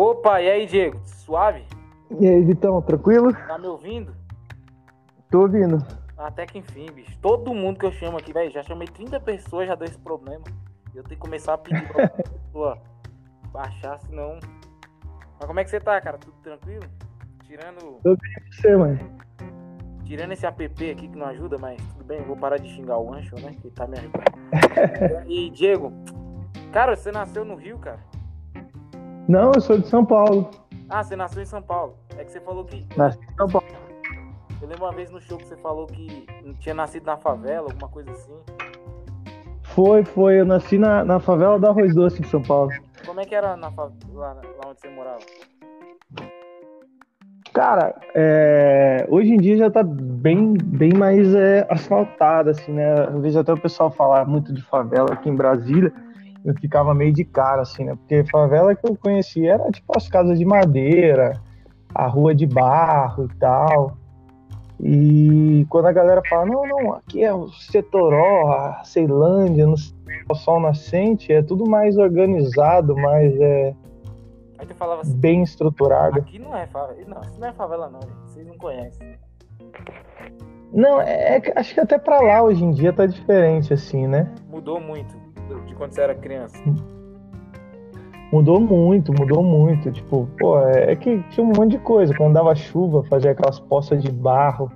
Opa, e aí, Diego? Suave? E aí, Vitão, tranquilo? Tá me ouvindo? Tô ouvindo. Até que enfim, bicho. Todo mundo que eu chamo aqui, velho, já chamei 30 pessoas, já deu esse problema. Eu tenho que começar a pedir pra pessoa baixar, senão. Mas como é que você tá, cara? Tudo tranquilo? Tirando. Tô bem com você, mano. Tirando esse app aqui que não ajuda, mas tudo bem, vou parar de xingar o Ancho, né? Que tá me ajudando. e Diego, cara, você nasceu no Rio, cara? Não, eu sou de São Paulo. Ah, você nasceu em São Paulo. É que você falou que. Nasci em São Paulo. Eu lembro uma vez no show que você falou que tinha nascido na favela, alguma coisa assim. Foi, foi. Eu nasci na, na favela do Arroz Doce, em São Paulo. Como é que era na, fa- lá, lá onde você morava? Cara, é, hoje em dia já tá bem, bem mais é, asfaltado, assim, né? Eu vejo até o pessoal falar muito de favela aqui em Brasília. Eu ficava meio de cara, assim, né? Porque favela que eu conhecia era tipo as casas de madeira, a rua de barro e tal. E quando a galera fala, não, não, aqui é o Setoró, a Ceilândia, no o sol nascente, é tudo mais organizado, mais é, assim, bem estruturado. aqui não é favela. Não, isso não é favela não, gente. Vocês não conhecem. Não, é, é acho que até pra lá hoje em dia tá diferente, assim, né? Mudou muito de quando você era criança. Mudou muito, mudou muito. Tipo, pô, é, é que tinha um monte de coisa. Quando dava chuva, fazia aquelas poças de barro.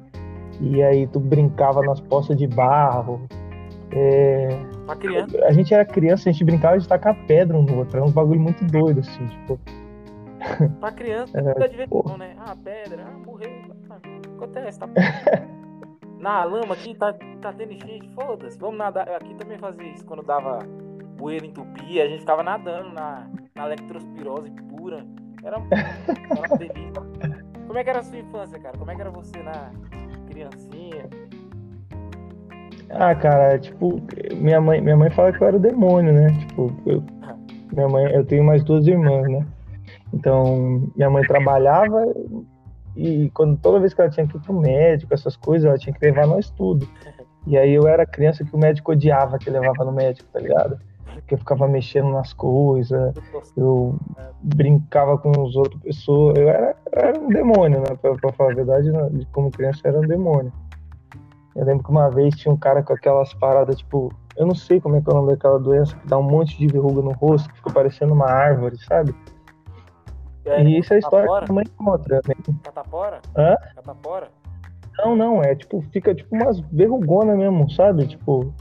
E aí tu brincava nas poças de barro. É, a gente era criança, a gente brincava de tacar pedra um no outro. Era uns bagulho muito doido, assim, tipo. pra criança, É, fica diversão, pô. né? Ah, pedra, ah, morreu. Ah, acontece, tá Na lama aqui tá, tá tendo enchente, foda-se. Vamos nadar. Aqui também fazia isso. Quando dava poeira entupia, a gente ficava nadando na, na lectrospirose pura. Era, era uma delícia. Como é que era a sua infância, cara? Como é que era você na criancinha? Ah, cara, tipo, minha mãe, minha mãe fala que eu era o demônio, né? Tipo, eu, minha mãe, eu tenho mais duas irmãs, né? Então, minha mãe trabalhava e quando toda vez que ela tinha que ir pro médico, essas coisas, ela tinha que levar nós tudo. E aí eu era criança que o médico odiava que levava no médico, tá ligado? Porque eu ficava mexendo nas coisas, eu brincava com as outras pessoas, eu era, era um demônio, né? Pra, pra falar a verdade, né? como criança eu era um demônio. Eu lembro que uma vez tinha um cara com aquelas paradas, tipo, eu não sei como é que é o nome daquela doença, que dá um monte de verruga no rosto, que fica parecendo uma árvore, sabe? E isso é a história que a mãe conta. Né? Catapora? Hã? Catapora? Não, não, é tipo, fica tipo umas verrugonas mesmo, sabe? Tipo,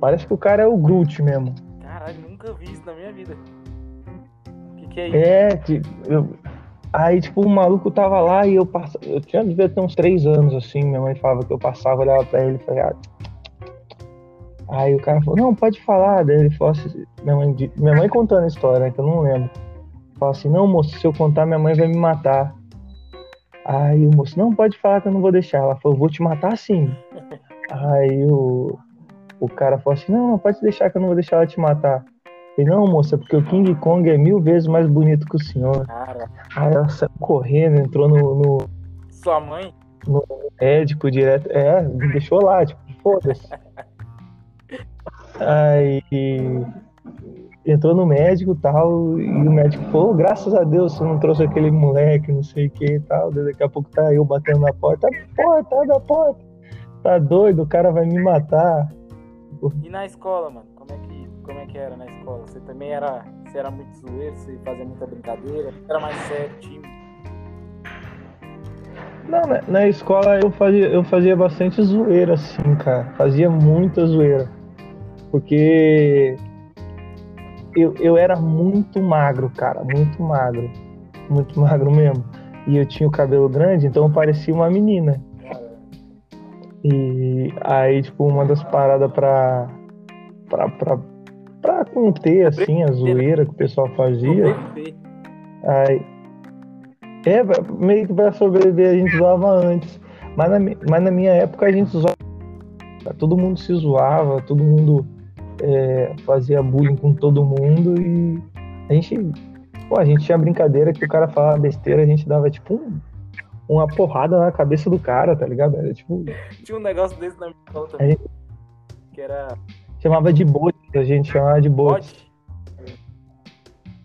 parece que o cara é o Groot mesmo. Caralho, nunca vi isso na minha vida. O que, que é isso? É, tipo, eu- aí tipo, o maluco tava lá e eu passava, eu tinha devia ter uns três anos assim, minha mãe falava que eu passava, olhava pra ele e falava, ah. Aí o cara falou, não, pode falar, daí ele falou assim, minha mãe, minha mãe contando a história, né, que eu não lembro. Falou assim, não, moço, se eu contar, minha mãe vai me matar. Aí o moço, não, pode falar que eu não vou deixar. Ela falou, vou te matar sim. Aí o, o cara falou assim, não, não, pode deixar que eu não vou deixar ela te matar. Ele, não, moça, porque o King Kong é mil vezes mais bonito que o senhor. Cara, Aí ela saiu correndo, entrou no, no sua mãe? médico direto. É, me deixou lá, tipo, foda-se. Aí entrou no médico e tal, e o médico falou, graças a Deus você não trouxe aquele moleque, não sei o que e tal. Daqui a pouco tá eu batendo na porta, porta, abre a porta. Tá doido, o cara vai me matar. E na escola, mano? Como é que, como é que era na escola? Você também era. Você era muito zoeiro, você fazia muita brincadeira? Era mais sério, time? Não, na, na escola eu fazia, eu fazia bastante zoeira, assim, cara. Fazia muita zoeira. Porque eu, eu era muito magro, cara. Muito magro. Muito magro mesmo. E eu tinha o cabelo grande, então eu parecia uma menina. E aí, tipo, uma das paradas pra, pra, pra, pra conter, assim, a zoeira que o pessoal fazia. Aí, é, meio que pra sobreviver a gente zoava antes. Mas na, mas na minha época a gente zoava. Todo mundo se zoava, todo mundo é, fazia bullying com todo mundo e a gente. Pô, a gente tinha brincadeira que o cara falava besteira, a gente dava tipo um- uma porrada na cabeça do cara, tá ligado? Era tipo. Tinha um negócio desse na minha escola A também. gente Que era chamava de bote, a gente chamava de bote.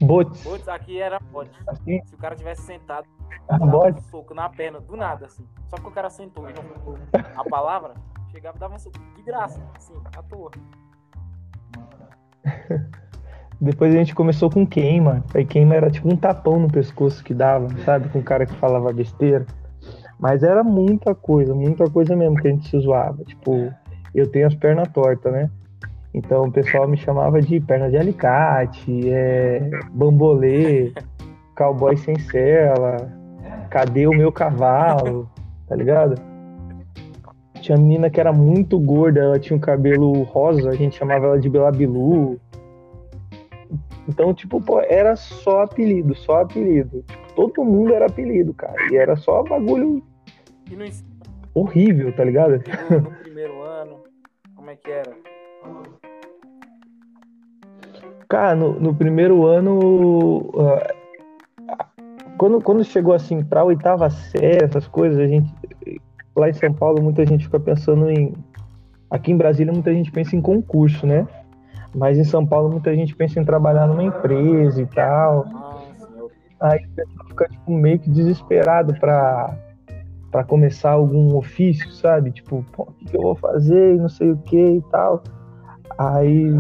Botes. Botes aqui era bote. Assim? Se o cara tivesse sentado, Ah, dava bote? um soco na perna, do nada, assim. Só porque o cara sentou e não a palavra, chegava e dava um soco de graça, assim, à toa. Depois a gente começou com queima. Aí queima era tipo um tapão no pescoço que dava, sabe? Com o cara que falava besteira. Mas era muita coisa, muita coisa mesmo que a gente se zoava. Tipo, eu tenho as pernas tortas, né? Então o pessoal me chamava de perna de alicate, é, bambolê, cowboy sem cela, cadê o meu cavalo, tá ligado? Tinha menina que era muito gorda, ela tinha um cabelo rosa, a gente chamava ela de Belabilu. Então, tipo, pô, era só apelido, só apelido. Tipo, todo mundo era apelido, cara. E era só bagulho no, horrível, tá ligado? no, primeiro ano, como é que era? Cara, no, no primeiro ano, ah, quando, quando chegou assim pra oitava série, essas coisas, a gente. Lá em São Paulo, muita gente fica pensando em. Aqui em Brasília, muita gente pensa em concurso, né? Mas em São Paulo, muita gente pensa em trabalhar numa empresa e tal. Aí o pessoal fica tipo, meio que desesperado pra, pra começar algum ofício, sabe? Tipo, o que, que eu vou fazer não sei o que e tal. Aí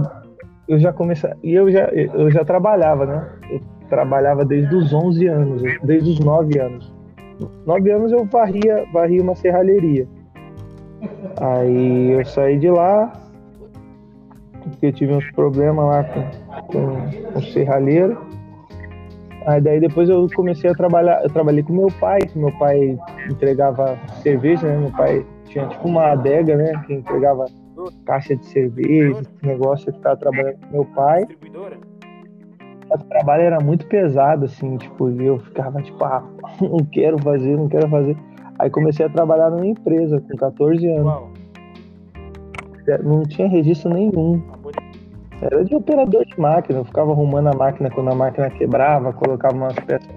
eu já comecei. E eu já, eu já trabalhava, né? Eu trabalhava desde os 11 anos, desde os 9 anos. 9 anos eu varria, varria uma serralheria. Aí eu saí de lá, porque tive uns problemas lá com, com, com o serralheiro. Aí daí depois eu comecei a trabalhar, eu trabalhei com meu pai, que meu pai entregava cerveja, né? Meu pai tinha tipo uma adega, né? Que entregava caixa de cerveja, negócio, eu ficava trabalhando com meu pai. O trabalho era muito pesado, assim, tipo, e eu ficava tipo, ah, não quero fazer, não quero fazer. Aí comecei a trabalhar numa empresa com 14 anos. Qual? Não tinha registro nenhum. Era de operador de máquina, eu ficava arrumando a máquina quando a máquina quebrava, colocava umas peças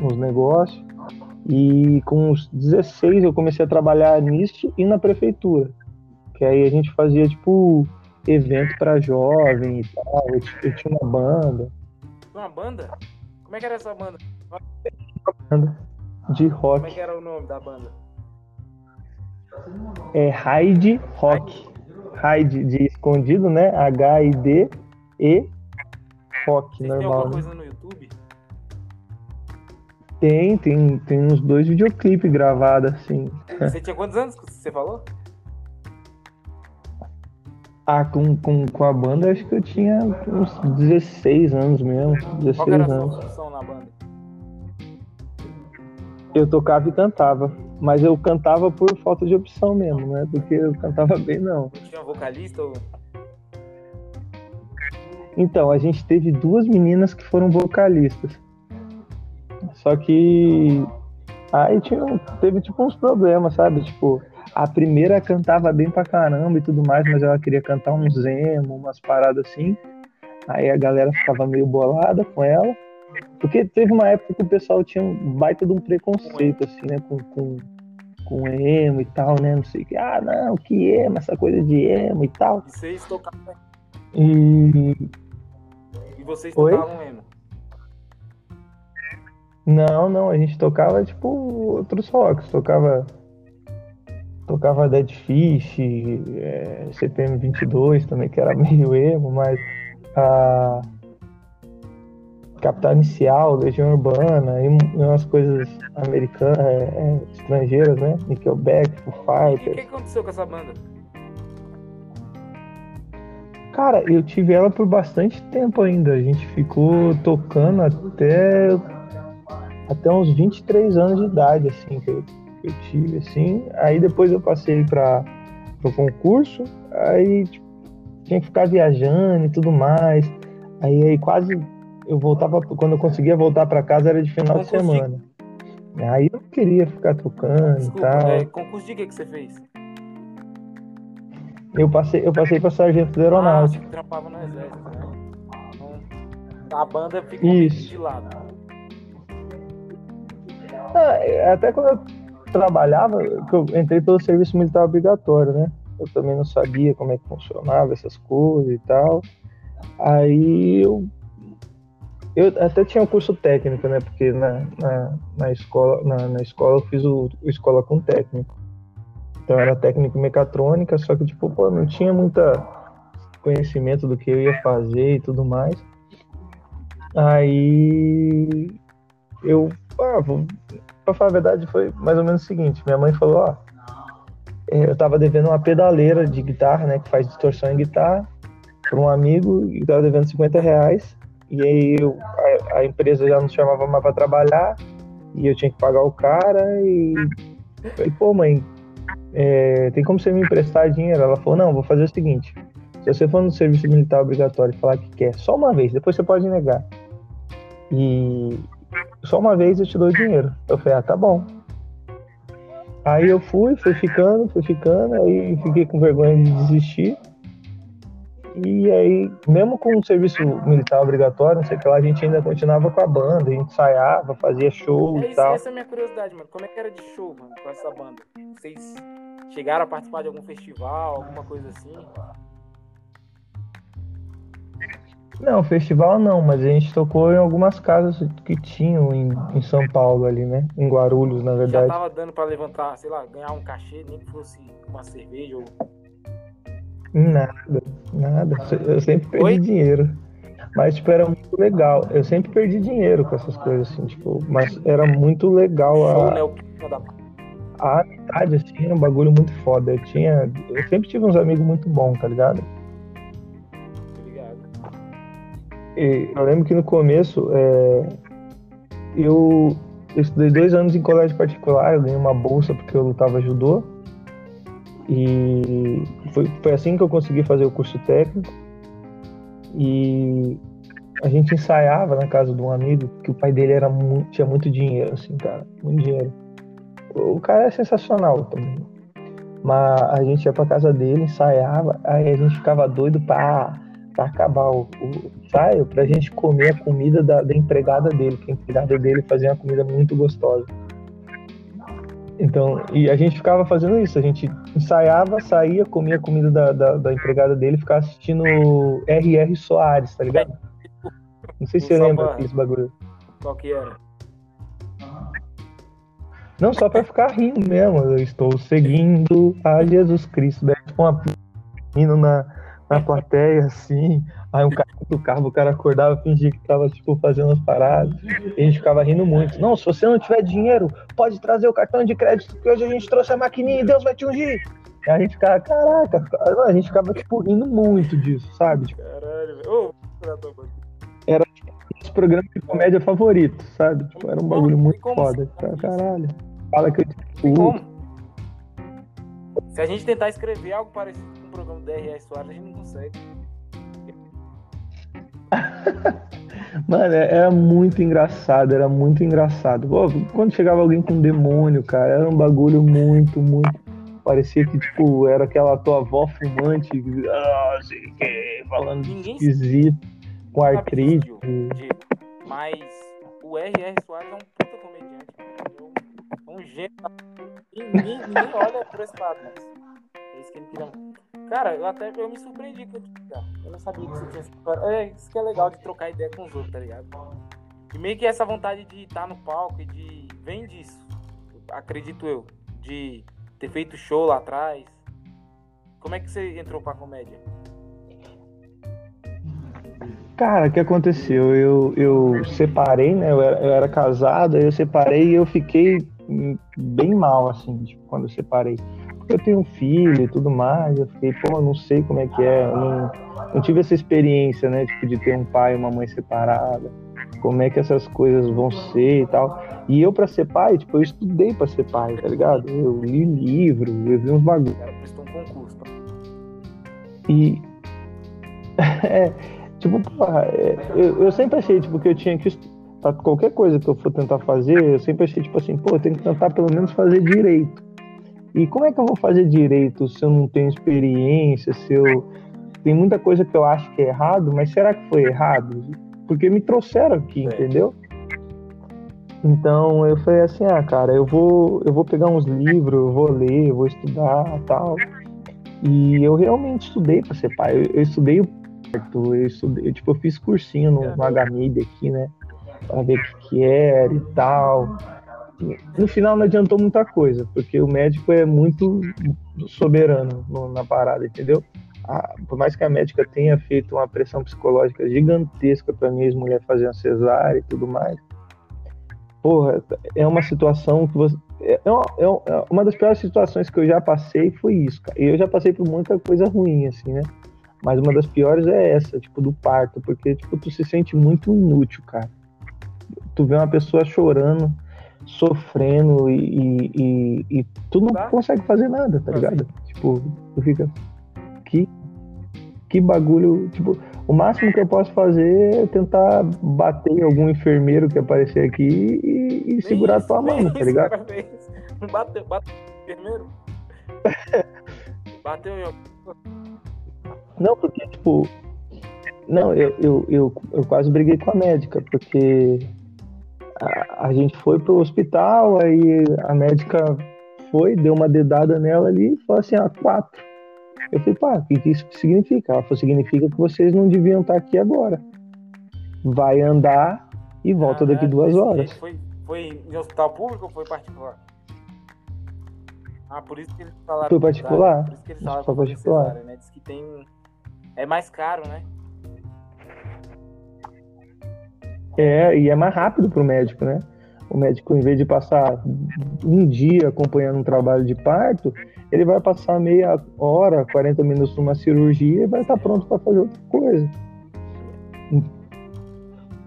nos negócios. E com uns 16 eu comecei a trabalhar nisso e na prefeitura. Que aí a gente fazia tipo evento para jovem e tal. Eu, eu tinha uma banda Uma banda? Como é que era essa banda? de Como é rock. que era o nome da banda? É Hyde Rock. Hyde de escondido, né? H-I-D e rock, Vocês normal. alguma né? coisa no YouTube? Tem, tem, tem uns dois videoclipes gravados assim. Você tinha quantos anos que você falou? Ah, com, com, com a banda acho que eu tinha uns 16 anos mesmo. Qual 16 que era a sua anos. função na banda? Eu tocava e cantava. Mas eu cantava por falta de opção mesmo, não é porque eu cantava bem, não. Não tinha vocalista ou... Então, a gente teve duas meninas que foram vocalistas. Só que aí tinha, teve tipo uns problemas, sabe? Tipo, a primeira cantava bem pra caramba e tudo mais, mas ela queria cantar um zemo, umas paradas assim. Aí a galera ficava meio bolada com ela. Porque teve uma época que o pessoal tinha um baita de um preconceito, assim, né? Com, com, com emo e tal, né? Não sei o que. Ah, não, que emo, essa coisa de emo e tal. E vocês tocavam... E E vocês Oi? tocavam emo? Não, não, a gente tocava tipo outros rocks, tocava tocava Dead Fish, é, CPM 22 também, que era meio emo, mas a Capital Inicial, Legião Urbana, e, umas coisas americanas, é, é, estrangeiras, né? Nickelback, Foo E o que, Fighters. aconteceu com essa banda? Cara, eu tive ela por bastante tempo ainda. A gente ficou tocando até até uns 23 anos de idade, assim, que que eu tive, assim. Aí depois eu passei para o concurso, aí tipo, tinha que ficar viajando e tudo mais. Aí, aí quase eu voltava, quando eu conseguia voltar para casa era de final de Concurso de- semana. Aí eu não queria ficar tocando e Desculpa, tal. é, concurso de que que você fez? Eu passei, eu passei para sargento da Ah, aeronáutica. você trampava no exército, né? Então, a banda ficou Isso. de lado. Ah, é, até quando eu trabalhava, que eu entrei pelo serviço militar obrigatório, né? Eu também não sabia como é que funcionava essas coisas e tal. Aí eu eu até tinha um curso técnico, né? Porque na, na, na escola, na, na, escola eu fiz o, o escola com técnico. Então era técnico mecatrônica, só que tipo, pô, não tinha muita conhecimento do que eu ia fazer e tudo mais. Aí eu, ah, vou, pra falar a verdade, foi mais ou menos o seguinte, minha mãe falou, ó, é, eu tava devendo uma pedaleira de guitarra, né, que faz distorção em guitarra, para um amigo, e tava devendo 50 reais, e aí eu, a, a, empresa já não chamava mais para trabalhar, e eu tinha que pagar o cara, e, e pô, mãe, é, tem como você me emprestar dinheiro? Ela falou, não, vou fazer o seguinte, se você for no serviço militar obrigatório e falar que quer, só uma vez, depois você pode negar. E só uma vez eu te dou dinheiro. Eu falei, ah, tá bom. Aí eu fui, fui ficando, fui ficando, aí fiquei com vergonha de desistir. E aí, mesmo com o serviço militar obrigatório, não sei o que lá, a gente ainda continuava com a banda, a gente ensaiava, fazia show é e tal. Essa é a minha curiosidade, mano. Como é que era de show, mano, com essa banda? Vocês chegaram a participar de algum festival, alguma coisa assim? Não, festival não, mas a gente tocou em algumas casas que tinham em, em São Paulo ali, né? Em Guarulhos, na verdade. Já tava dando pra levantar, sei lá, ganhar um cachê, nem que fosse uma cerveja ou. Nada, nada. Eu sempre perdi Oi? dinheiro. Mas, tipo, era muito legal. Eu sempre perdi dinheiro com essas coisas, assim, tipo, mas era muito legal a. Né? A amizade, assim, era um bagulho muito foda. Eu tinha. Eu sempre tive uns amigos muito bons, tá ligado? Eu lembro que no começo é, eu, eu, estudei dois anos em colégio particular, eu ganhei uma bolsa porque eu lutava judô. E foi, foi assim que eu consegui fazer o curso técnico. E a gente ensaiava na casa de um amigo que o pai dele era muito, tinha muito dinheiro, assim, cara, muito dinheiro. O cara é sensacional também. Mas a gente ia pra casa dele, ensaiava, aí a gente ficava doido pra para acabar o, o para a gente comer a comida da, da, empregada dele, que a empregada dele fazia uma comida muito gostosa. Então, e a gente ficava fazendo isso, a gente ensaiava, saía, comia a comida da, da, da empregada dele, ficava assistindo R.R. Soares, tá ligado? Não sei se você lembra desse bagulho. Qual que era? Não, só pra ficar rindo mesmo. Eu estou seguindo a Jesus Cristo. Daí, tipo, uma menino na, na plateia, assim. Aí um cara do carro, o cara acordava, fingia que tava, tipo, fazendo as paradas. E a gente ficava rindo muito. Não, se você não tiver dinheiro, pode trazer o cartão de crédito, que hoje a gente trouxe a maquininha e Deus vai te ungir. E a gente ficava, caraca, a gente ficava, tipo, rindo muito disso, sabe? Tipo, Caralho, velho. Era, tipo, nosso programa de comédia favorito, sabe? Tipo, era um bagulho muito foda. Caralho. Fala que eu, tipo, Se a gente tentar escrever algo parecido programa do DRS Soares, a gente não consegue. Mano, é, era muito engraçado, era muito engraçado. Pô, quando chegava alguém com um demônio, cara, era um bagulho muito, muito. Parecia que, tipo, era aquela tua avó fumante, ah, sei que, falando Ninguém esquisito, com artrite. Mas o R.R. Soares é um puta comediante, é um gênio. Ninguém, ninguém olha por esse lado, mas é isso que ele queria. Cara, eu até eu me surpreendi com Eu não sabia que você tinha essa história. É, isso que é legal de trocar ideia com os outros, tá ligado? E meio que essa vontade de estar no palco e de. Vem disso, acredito eu. De ter feito show lá atrás. Como é que você entrou pra comédia? Cara, o que aconteceu? Eu, eu separei, né? Eu era, eu era casado, eu separei e eu fiquei bem mal, assim, tipo, quando eu separei eu tenho um filho e tudo mais, eu fiquei, pô, não sei como é que é, não, não tive essa experiência, né, tipo, de ter um pai e uma mãe separada, como é que essas coisas vão ser e tal. E eu, para ser pai, tipo, eu estudei para ser pai, tá ligado? Eu li livro, eu vi uns bagulhos. Um concurso. E. é, tipo, porra, é, eu, eu sempre achei, tipo, que eu tinha que para qualquer coisa que eu for tentar fazer, eu sempre achei, tipo assim, pô, eu tenho que tentar pelo menos fazer direito. E como é que eu vou fazer direito se eu não tenho experiência, se eu tem muita coisa que eu acho que é errado, mas será que foi errado? Porque me trouxeram aqui, é. entendeu? Então eu falei assim, ah, cara, eu vou, eu vou pegar uns livros, eu vou ler, eu vou estudar, tal. E eu realmente estudei para ser pai. Eu, eu estudei Eu, estudei, eu, tipo, eu fiz cursinho no, no HMIB aqui, né? Pra ver o que, que era e tal. No final não adiantou muita coisa, porque o médico é muito soberano no, na parada, entendeu? A, por mais que a médica tenha feito uma pressão psicológica gigantesca para minha ex-mulher fazer uma cesárea e tudo mais, porra, é uma situação que você. É, é uma, é uma das piores situações que eu já passei foi isso, cara. E eu já passei por muita coisa ruim, assim, né? Mas uma das piores é essa, tipo, do parto, porque, tipo, tu se sente muito inútil, cara. Tu vê uma pessoa chorando, sofrendo e, e, e, tu não tá. consegue fazer nada, tá ligado? Tipo, tu fica. Que, que bagulho. Tipo, o máximo que eu posso fazer é tentar bater em algum enfermeiro que aparecer aqui e, e segurar isso, tua mão, tá ligado? Bateu, bateu enfermeiro? bateu em Não, porque, tipo. Não, eu, eu, eu, eu quase briguei com a médica, porque a, a gente foi pro hospital, aí a médica foi, deu uma dedada nela ali e falou assim, ah, quatro. Eu falei, pá, o que isso significa? Ela falou, significa que vocês não deviam estar aqui agora. Vai andar e volta ah, daqui é, duas horas. Foi, foi em hospital público ou foi particular? Ah, por isso que eles falaram. Foi particular. Por isso que eles falaram foi particular. né? Diz que tem. É mais caro, né? É, e é mais rápido pro médico, né? O médico, em vez de passar um dia acompanhando um trabalho de parto, ele vai passar meia hora, 40 minutos numa cirurgia e vai estar pronto para fazer outra coisa.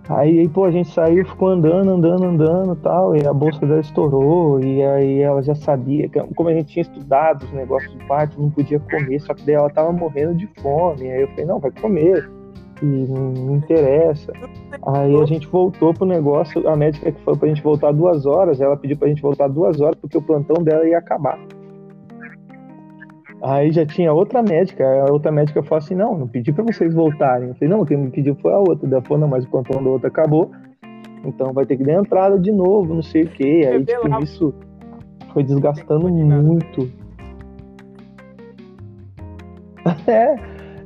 Aí, pô, a gente saiu, ficou andando, andando, andando tal, e a bolsa dela estourou, e aí ela já sabia, como a gente tinha estudado os negócios de parto, não podia comer, só que daí ela tava morrendo de fome, aí eu falei, não, vai comer, e não interessa. Aí a gente voltou pro negócio, a médica que falou pra gente voltar duas horas, ela pediu pra gente voltar duas horas, porque o plantão dela ia acabar. Aí já tinha outra médica, a outra médica falou assim, não, não pedi para vocês voltarem. Eu falei, não, quem me pediu foi a outra. Ela falou, não, mas o plantão da outra acabou, então vai ter que dar entrada de novo, não sei o quê. Aí, tipo, isso foi desgastando muito. é,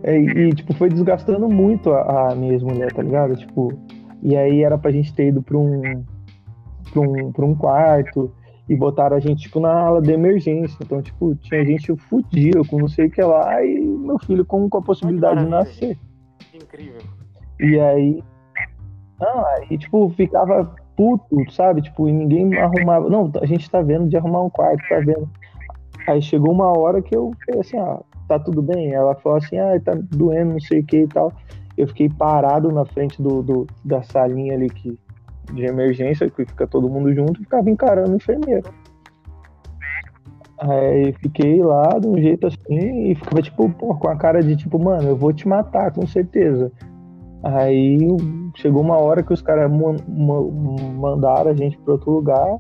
é, e, tipo, foi desgastando muito a, a minha ex-mulher, tá ligado? Tipo, e aí era pra gente ter ido pra um, pra um, pra um quarto, e botaram a gente, tipo, na ala de emergência. Então, tipo, tinha gente fudida com não sei o que lá e meu filho com, com a possibilidade de nascer. Incrível. E aí. Não, aí, tipo, ficava puto, sabe? Tipo, e ninguém arrumava. Não, a gente tá vendo de arrumar um quarto, tá vendo. Aí chegou uma hora que eu falei assim, ah, tá tudo bem? Ela falou assim, ah, tá doendo, não sei o que e tal. Eu fiquei parado na frente do, do da salinha ali que de emergência, que fica todo mundo junto, e ficava encarando o enfermeiro. Aí fiquei lá de um jeito assim e ficava tipo, pô, com a cara de tipo, mano, eu vou te matar, com certeza. Aí chegou uma hora que os caras mandaram a gente para outro lugar.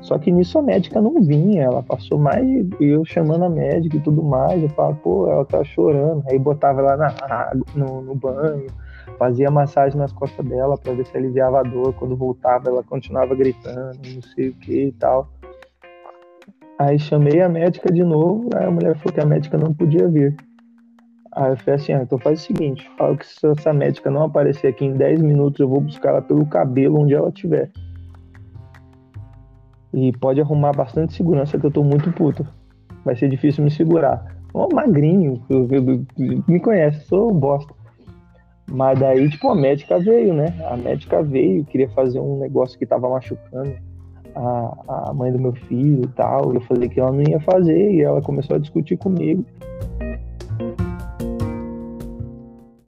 Só que nisso a médica não vinha, ela passou mais eu chamando a médica e tudo mais. Eu falava, pô, ela tá chorando. Aí botava ela na água, no, no banho, fazia massagem nas costas dela para ver se aliviava a dor. Quando voltava, ela continuava gritando, não sei o que e tal. Aí chamei a médica de novo, aí a mulher falou que a médica não podia vir. Aí eu falei assim, ah, então faz o seguinte, fala que se essa médica não aparecer aqui em 10 minutos, eu vou buscar ela pelo cabelo onde ela estiver. E pode arrumar bastante segurança que eu tô muito puto. Vai ser difícil me segurar. Ô, magrinho, eu, eu, eu, me conhece, sou bosta. Mas daí, tipo, a médica veio, né? A médica veio, queria fazer um negócio que tava machucando a, a mãe do meu filho e tal. Eu falei que ela não ia fazer e ela começou a discutir comigo.